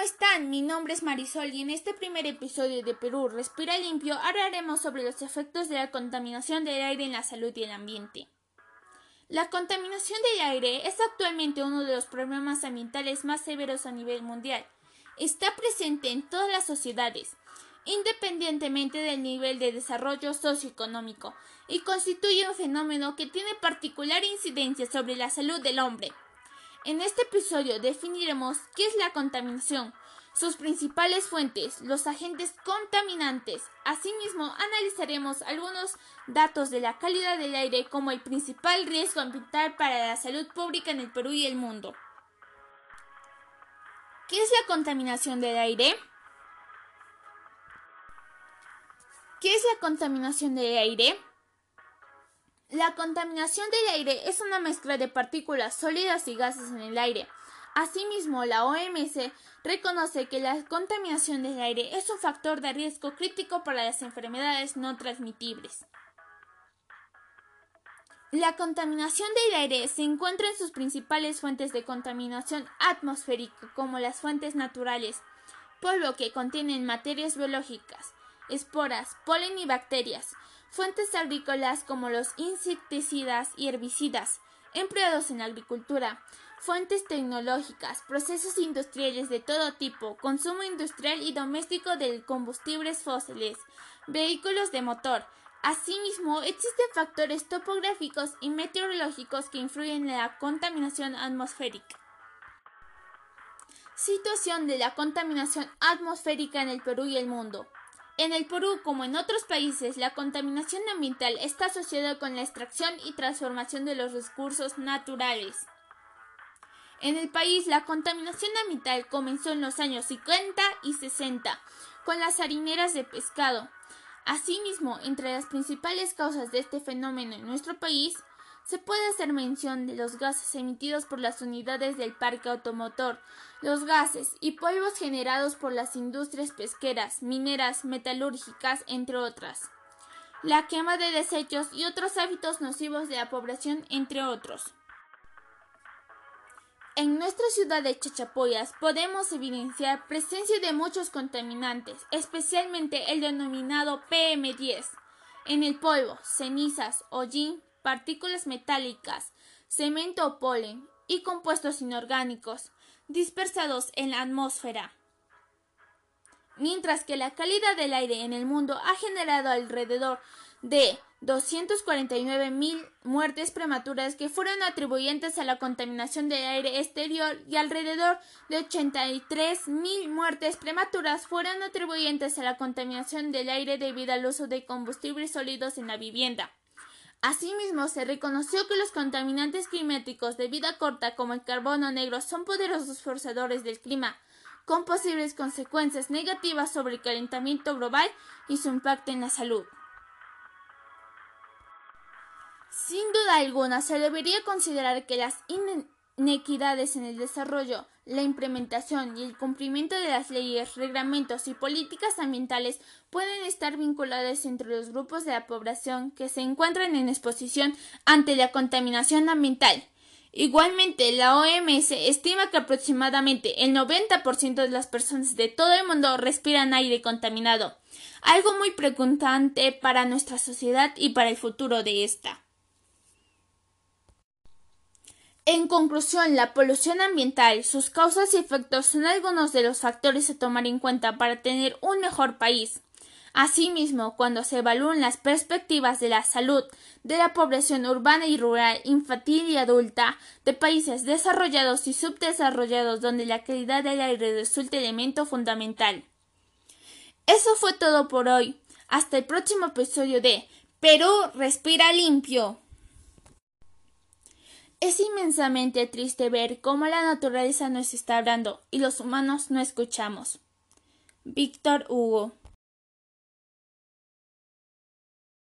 ¿cómo están? Mi nombre es Marisol y en este primer episodio de Perú Respira Limpio hablaremos sobre los efectos de la contaminación del aire en la salud y el ambiente. La contaminación del aire es actualmente uno de los problemas ambientales más severos a nivel mundial. Está presente en todas las sociedades, independientemente del nivel de desarrollo socioeconómico, y constituye un fenómeno que tiene particular incidencia sobre la salud del hombre. En este episodio definiremos qué es la contaminación, sus principales fuentes, los agentes contaminantes. Asimismo, analizaremos algunos datos de la calidad del aire como el principal riesgo ambiental para la salud pública en el Perú y el mundo. ¿Qué es la contaminación del aire? ¿Qué es la contaminación del aire? La contaminación del aire es una mezcla de partículas sólidas y gases en el aire. Asimismo, la OMS reconoce que la contaminación del aire es un factor de riesgo crítico para las enfermedades no transmitibles. La contaminación del aire se encuentra en sus principales fuentes de contaminación atmosférica, como las fuentes naturales, polvo que contienen materias biológicas, esporas, polen y bacterias, fuentes agrícolas como los insecticidas y herbicidas empleados en la agricultura, fuentes tecnológicas, procesos industriales de todo tipo, consumo industrial y doméstico de combustibles fósiles, vehículos de motor. Asimismo, existen factores topográficos y meteorológicos que influyen en la contaminación atmosférica. Situación de la contaminación atmosférica en el Perú y el mundo. En el Perú, como en otros países, la contaminación ambiental está asociada con la extracción y transformación de los recursos naturales. En el país, la contaminación ambiental comenzó en los años 50 y 60 con las harineras de pescado. Asimismo, entre las principales causas de este fenómeno en nuestro país se puede hacer mención de los gases emitidos por las unidades del parque automotor, los gases y polvos generados por las industrias pesqueras, mineras, metalúrgicas, entre otras, la quema de desechos y otros hábitos nocivos de la población, entre otros. En nuestra ciudad de Chachapoyas podemos evidenciar presencia de muchos contaminantes, especialmente el denominado PM10, en el polvo, cenizas, hollín, partículas metálicas, cemento o polen y compuestos inorgánicos dispersados en la atmósfera. Mientras que la calidad del aire en el mundo ha generado alrededor de 249.000 muertes prematuras que fueron atribuyentes a la contaminación del aire exterior y alrededor de 83.000 muertes prematuras fueron atribuyentes a la contaminación del aire debido al uso de combustibles sólidos en la vivienda. Asimismo, se reconoció que los contaminantes climáticos de vida corta como el carbono negro son poderosos forzadores del clima, con posibles consecuencias negativas sobre el calentamiento global y su impacto en la salud. Sin duda alguna, se debería considerar que las inequidades en el desarrollo, la implementación y el cumplimiento de las leyes, reglamentos y políticas ambientales pueden estar vinculadas entre los grupos de la población que se encuentran en exposición ante la contaminación ambiental. Igualmente, la OMS estima que aproximadamente el 90% de las personas de todo el mundo respiran aire contaminado, algo muy preocupante para nuestra sociedad y para el futuro de esta. En conclusión, la polución ambiental, sus causas y efectos son algunos de los factores a tomar en cuenta para tener un mejor país. Asimismo, cuando se evalúan las perspectivas de la salud de la población urbana y rural, infantil y adulta, de países desarrollados y subdesarrollados donde la calidad del aire resulta elemento fundamental. Eso fue todo por hoy. Hasta el próximo episodio de Perú respira limpio. Es inmensamente triste ver cómo la naturaleza nos está hablando y los humanos no escuchamos. Víctor Hugo